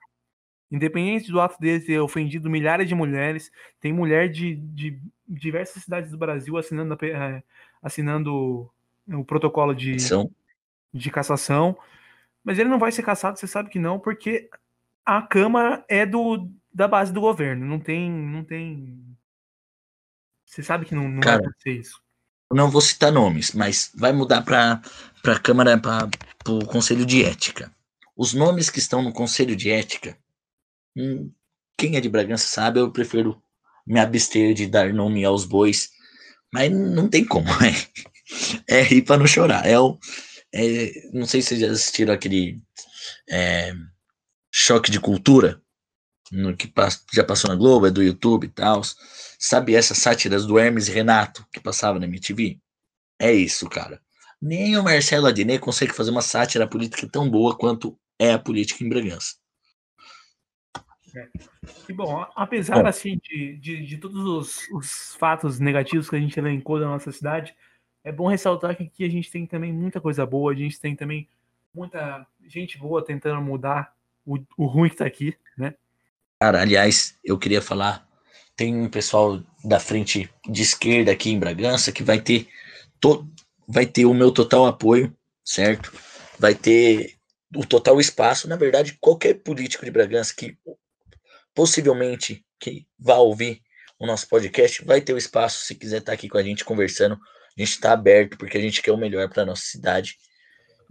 Independente do ato dele ter ofendido milhares de mulheres, tem mulher de, de diversas cidades do Brasil assinando, é, assinando o protocolo de, de cassação. Mas ele não vai ser cassado, você sabe que não, porque a Câmara é do, da base do governo. Não tem. Não tem. Você sabe que não, não Cara, vai acontecer isso. Não vou citar nomes, mas vai mudar para a Câmara, para o Conselho de Ética. Os nomes que estão no Conselho de Ética, hum, quem é de Bragança sabe, eu prefiro me abster de dar nome aos bois, mas não tem como, né? é rir pra não chorar. É o, é, não sei se vocês já assistiram aquele é, Choque de Cultura, no que já passou na Globo, é do YouTube e tal. Sabe essas sátiras do Hermes e Renato que passava na MTV? É isso, cara. Nem o Marcelo Adnet consegue fazer uma sátira política tão boa quanto é a política em Bragança. É. E bom, apesar bom. assim de, de, de todos os, os, fatos negativos que a gente elencou da nossa cidade, é bom ressaltar que aqui a gente tem também muita coisa boa, a gente tem também muita gente boa tentando mudar o, o ruim que tá aqui, né? Cara, aliás, eu queria falar, tem um pessoal da frente de esquerda aqui em Bragança que vai ter todo, vai ter o meu total apoio, certo? Vai ter o total espaço, na verdade, qualquer político de Bragança que possivelmente que vá ouvir o nosso podcast vai ter o espaço se quiser estar tá aqui com a gente conversando. A gente está aberto porque a gente quer o melhor para nossa cidade.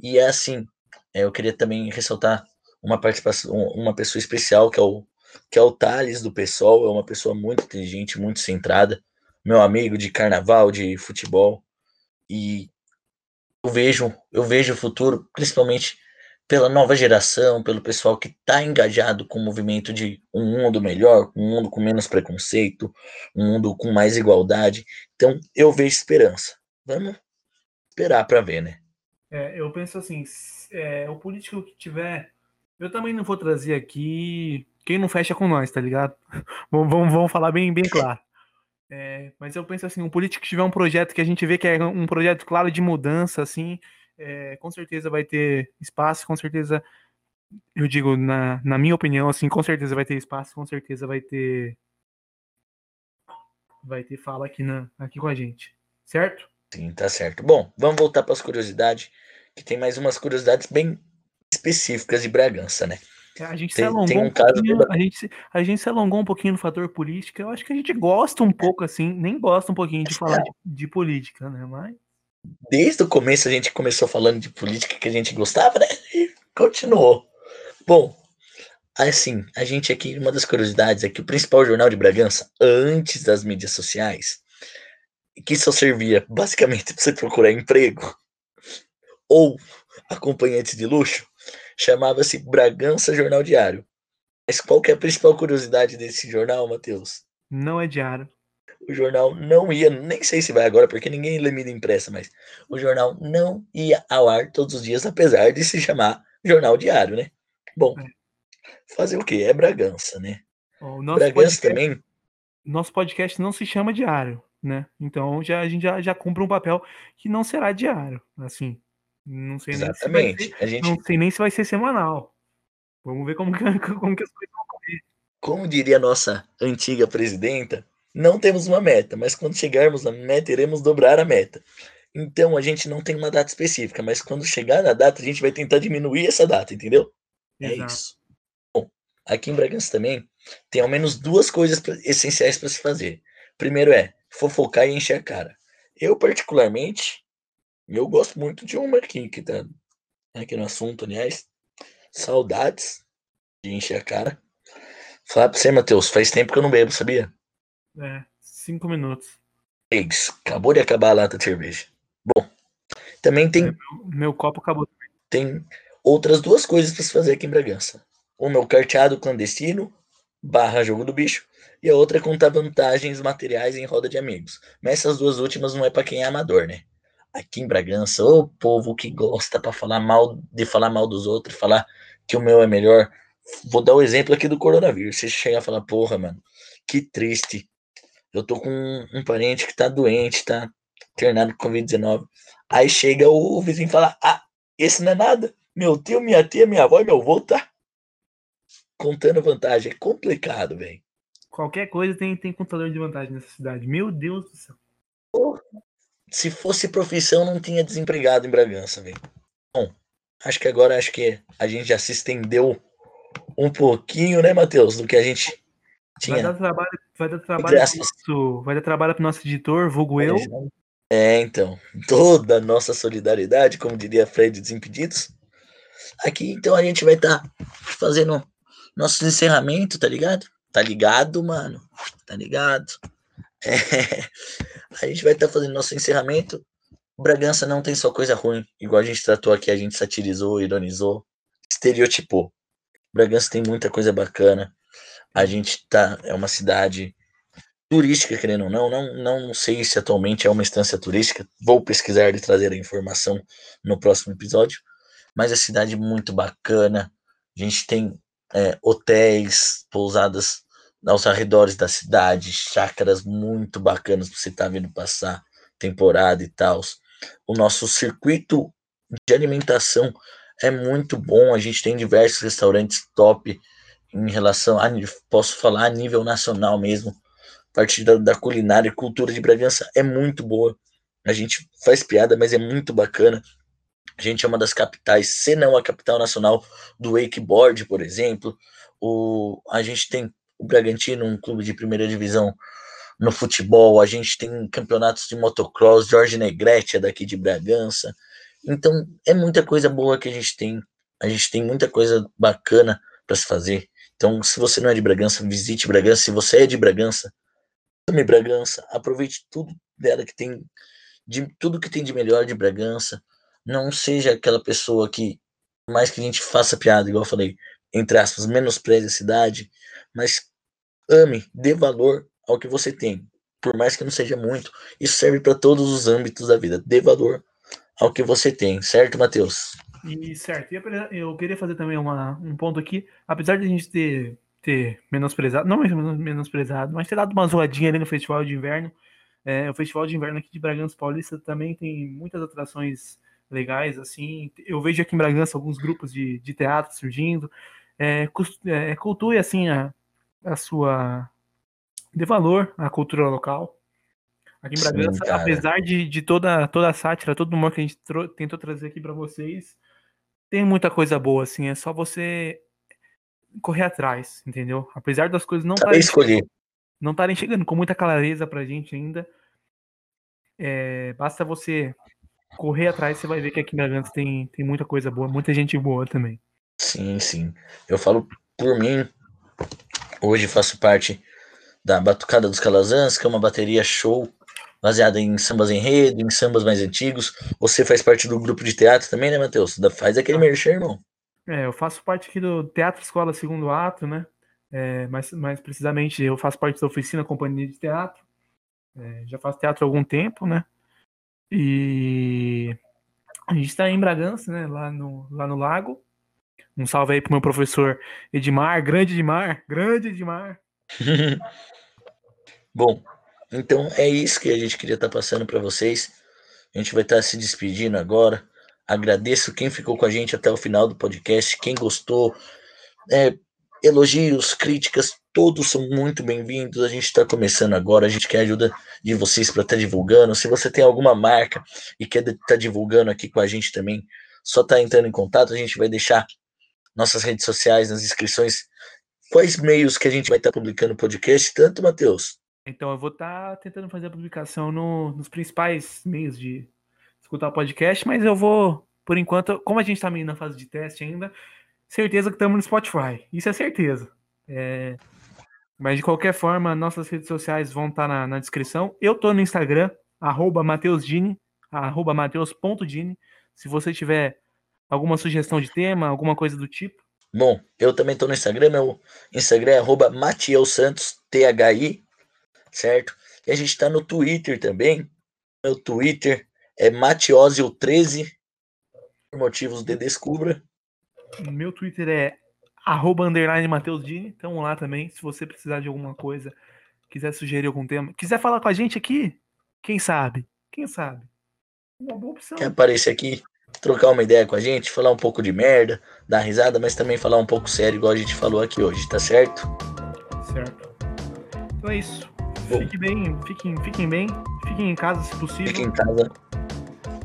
E é assim, é, eu queria também ressaltar uma participação, uma pessoa especial que é o que é o Thales do PSOL, é uma pessoa muito inteligente, muito centrada, meu amigo de carnaval, de futebol, e eu vejo, eu vejo o futuro, principalmente pela nova geração, pelo pessoal que está engajado com o movimento de um mundo melhor, um mundo com menos preconceito, um mundo com mais igualdade. Então, eu vejo esperança. Vamos esperar para ver, né? É, eu penso assim, é, o político que tiver, eu também não vou trazer aqui quem não fecha com nós, tá ligado? vamos, vamos falar bem, bem claro. É, mas eu penso assim, um político que tiver um projeto que a gente vê que é um projeto claro de mudança, assim, é, com certeza vai ter espaço, com certeza, eu digo, na, na minha opinião, assim, com certeza vai ter espaço, com certeza vai ter vai ter fala aqui, na, aqui com a gente, certo? Sim, tá certo. Bom, vamos voltar para as curiosidades, que tem mais umas curiosidades bem específicas de Bragança, né? É, a gente, tem, se alongou um, um a, gente, a gente se alongou um pouquinho no fator política. Eu acho que a gente gosta um pouco, assim, nem gosta um pouquinho de falar de, de política, né? Mas. Desde o começo a gente começou falando de política que a gente gostava, né? E continuou. Bom, assim, a gente aqui, uma das curiosidades é que o principal jornal de Bragança, antes das mídias sociais, que só servia basicamente para você procurar emprego ou acompanhantes de luxo, chamava-se Bragança Jornal Diário. Mas qual que é a principal curiosidade desse jornal, Matheus? Não é diário. O jornal não ia, nem sei se vai agora, porque ninguém lê mídia impressa, mas o jornal não ia ao ar todos os dias, apesar de se chamar Jornal Diário, né? Bom, é. fazer o quê? É Bragança, né? O nosso Bragança podcast, também. Nosso podcast não se chama diário, né? Então já, a gente já, já cumpre um papel que não será diário, assim. Não sei Exatamente. nem se vai ser, a gente... não sei nem se vai ser semanal. Vamos ver como, como que as coisas vão correr. Como diria a nossa antiga presidenta, não temos uma meta, mas quando chegarmos na meta, iremos dobrar a meta. Então a gente não tem uma data específica, mas quando chegar na data, a gente vai tentar diminuir essa data, entendeu? É Exato. É isso. Bom, aqui em Bragança também tem ao menos duas coisas essenciais para se fazer. Primeiro é fofocar e encher a cara. Eu, particularmente, eu gosto muito de uma aqui, que tá aqui no assunto, aliás. Saudades de encher a cara. Falar pra você, Matheus, faz tempo que eu não bebo, sabia? É, cinco minutos. Ex, acabou de acabar a lata de cerveja. Bom, também tem. É, meu, meu, copo acabou. Tem outras duas coisas para se fazer aqui em Bragança. Uma é o carteado clandestino, barra jogo do bicho, e a outra é contar vantagens materiais em roda de amigos. Mas essas duas últimas não é para quem é amador, né? aqui em Bragança, o povo que gosta para falar mal de falar mal dos outros, falar que o meu é melhor. Vou dar o um exemplo aqui do coronavírus. Você chega a falar, porra, mano, que triste. Eu tô com um, parente que tá doente, tá internado com Covid-19. Aí chega o vizinho e fala: Ah, esse não é nada. Meu tio, minha tia, minha avó e meu avô tá contando vantagem. É complicado, velho. Qualquer coisa tem, tem contador de vantagem nessa cidade. Meu Deus do céu. Porra se fosse profissão, não tinha desempregado em Bragança, velho. Bom, acho que agora acho que a gente já se estendeu um pouquinho, né, Matheus, do que a gente tinha. Vai dar trabalho, vai dar trabalho, pro nosso, vai dar trabalho pro nosso editor, vulgo eu. É, então, toda a nossa solidariedade, como diria Fred Desimpedidos. Aqui, então, a gente vai estar tá fazendo nosso encerramento, tá ligado? Tá ligado, mano? Tá ligado? É, a gente vai estar tá fazendo nosso encerramento. Bragança não tem só coisa ruim, igual a gente tratou aqui, a gente satirizou, ironizou, estereotipou. Bragança tem muita coisa bacana. A gente tá é uma cidade turística, querendo ou não, não, não sei se atualmente é uma instância turística. Vou pesquisar e trazer a informação no próximo episódio. Mas a cidade muito bacana. A gente tem é, hotéis, pousadas aos arredores da cidade, chácaras muito bacanas para você estar tá vendo passar temporada e tal. O nosso circuito de alimentação é muito bom, a gente tem diversos restaurantes top em relação a, posso falar a nível nacional mesmo, a partir da, da culinária e cultura de Bragança é muito boa. A gente faz piada, mas é muito bacana. A gente é uma das capitais, se não a capital nacional do wakeboard, por exemplo. O, a gente tem o Bragantino, um clube de primeira divisão no futebol, a gente tem campeonatos de motocross, Jorge Negrete é daqui de Bragança. Então é muita coisa boa que a gente tem. A gente tem muita coisa bacana para se fazer. Então, se você não é de Bragança, visite Bragança. Se você é de Bragança, ame Bragança, aproveite tudo dela que tem de tudo que tem de melhor de Bragança. Não seja aquela pessoa que, mais que a gente faça piada, igual eu falei, entre aspas, menospreze a cidade, mas ame, dê valor ao que você tem, por mais que não seja muito. Isso serve para todos os âmbitos da vida. Dê valor ao que você tem, certo, Matheus? E certo. Eu queria fazer também uma, um ponto aqui. Apesar de a gente ter ter menosprezado, não menosprezado, mas ter dado uma zoadinha ali no Festival de Inverno. É, o Festival de Inverno aqui de Bragança Paulista também tem muitas atrações legais, assim. Eu vejo aqui em Bragança alguns grupos de, de teatro surgindo. É, é, cultue, assim, a, a sua... Dê valor à cultura local. Aqui em Bragança, Sim, apesar de, de toda, toda a sátira, todo o humor que a gente tentou trazer aqui para vocês, tem muita coisa boa, assim. É só você correr atrás, entendeu? Apesar das coisas não estarem chegando, não estarem chegando com muita clareza pra gente ainda, é, basta você correr atrás, você vai ver que aqui em Bragança tem, tem muita coisa boa, muita gente boa também. Sim, sim. Eu falo por mim, hoje faço parte da Batucada dos Calazans, que é uma bateria show baseada em sambas enredo, em sambas mais antigos. Você faz parte do grupo de teatro também, né, Matheus? Faz aquele merchan, irmão. É, eu faço parte aqui do Teatro Escola Segundo Ato, né? É, mais, mais precisamente, eu faço parte da oficina Companhia de Teatro. É, já faço teatro há algum tempo, né? E a gente está em Bragança, né? Lá no, lá no Lago. Um salve aí pro meu professor Edmar, grande Edmar, grande Edmar. Bom, então é isso que a gente queria estar tá passando para vocês. A gente vai estar tá se despedindo agora. Agradeço quem ficou com a gente até o final do podcast, quem gostou. É, elogios, críticas, todos são muito bem-vindos. A gente está começando agora, a gente quer a ajuda de vocês para estar tá divulgando. Se você tem alguma marca e quer estar tá divulgando aqui com a gente também, só tá entrando em contato. A gente vai deixar nossas redes sociais nas inscrições. Quais meios que a gente vai estar tá publicando o podcast, tanto, Matheus? Então, eu vou estar tá tentando fazer a publicação no, nos principais meios de escutar o podcast, mas eu vou, por enquanto, como a gente está meio na fase de teste ainda, certeza que estamos no Spotify. Isso é certeza. É... Mas de qualquer forma, nossas redes sociais vão estar tá na, na descrição. Eu tô no Instagram, arroba mateusdini, arroba mateus.dini. Se você tiver alguma sugestão de tema, alguma coisa do tipo. Bom, eu também tô no Instagram, meu Instagram é arroba Santos, T-H-I, certo? E a gente tá no Twitter também. Meu Twitter é Matiosio13, por motivos de descubra. Meu Twitter é arroba underline Mateusdini. Então lá também, se você precisar de alguma coisa, quiser sugerir algum tema, quiser falar com a gente aqui, quem sabe? Quem sabe? Uma boa opção. Quer aparecer aqui, trocar uma ideia com a gente, falar um pouco de merda, dar risada, mas também falar um pouco sério, igual a gente falou aqui hoje, tá certo? Certo. Então é isso. Fique bem, fiquem, fiquem bem, fiquem em casa se possível. Fiquem em casa.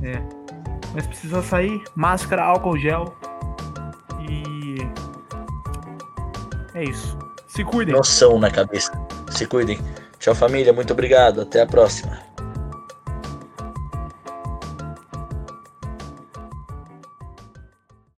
É. Mas precisa sair, máscara, álcool gel. E. É isso. Se cuidem. Noção na cabeça. Se cuidem. Tchau, família. Muito obrigado. Até a próxima.